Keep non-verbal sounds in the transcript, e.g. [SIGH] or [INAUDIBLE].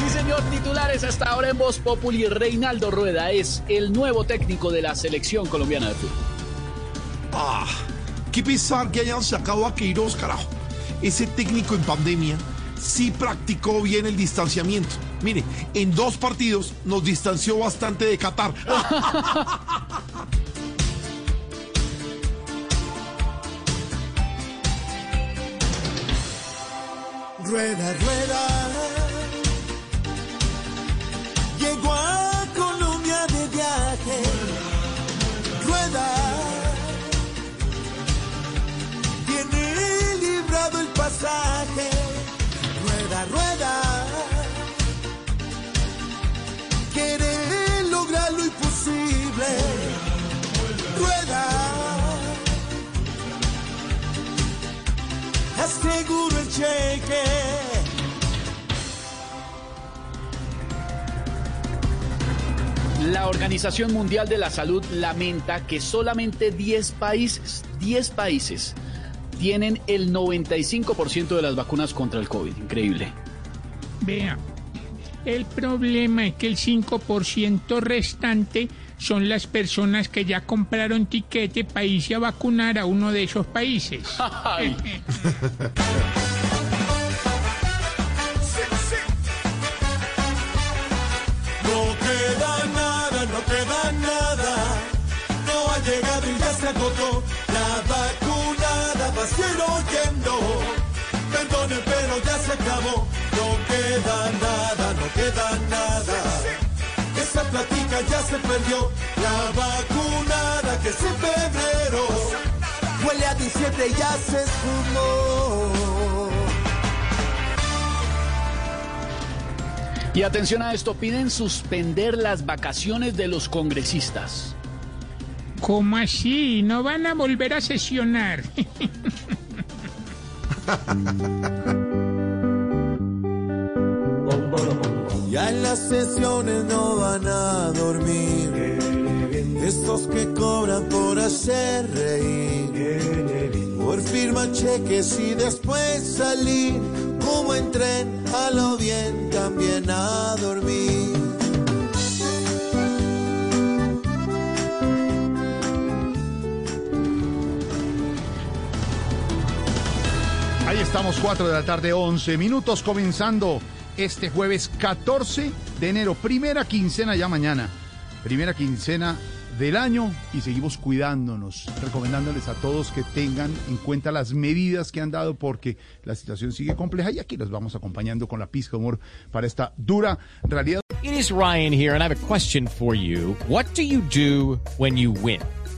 Sí, señor. Titulares hasta ahora en Voz Populi. Reinaldo Rueda es el nuevo técnico de la selección colombiana de fútbol. Ah, qué pesar que hayan sacado a Queiroz, carajo. Ese técnico en pandemia sí practicó bien el distanciamiento. Mire, en dos partidos nos distanció bastante de Qatar. [LAUGHS] Rueda, rueda. La Organización Mundial de la Salud lamenta que solamente 10 países, 10 países, tienen el 95% de las vacunas contra el COVID. Increíble. Vea, el problema es que el 5% restante son las personas que ya compraron tiquete para irse a vacunar a uno de esos países. [LAUGHS] [LAUGHS] agotó. La vacunada va oyendo. Perdone, pero ya se acabó. No queda nada, no queda nada. Esa platica ya se perdió. La vacunada que es en febrero. Huele a diciembre y ya se esfumó. Y atención a esto, piden suspender las vacaciones de los congresistas. ¿Cómo así? ¿No van a volver a sesionar? [LAUGHS] Ya en las sesiones no van a dormir. Estos que cobran por hacer reír. Por firmar cheques y después salir. Como en tren, a lo bien también a dormir. Ahí estamos, 4 de la tarde, 11 minutos, comenzando este jueves 14 de enero, primera quincena ya mañana, primera quincena del año y seguimos cuidándonos, recomendándoles a todos que tengan en cuenta las medidas que han dado porque la situación sigue compleja y aquí los vamos acompañando con la pizca de humor para esta dura realidad. It is Ryan here, and I have a question for you. What do you do when you win?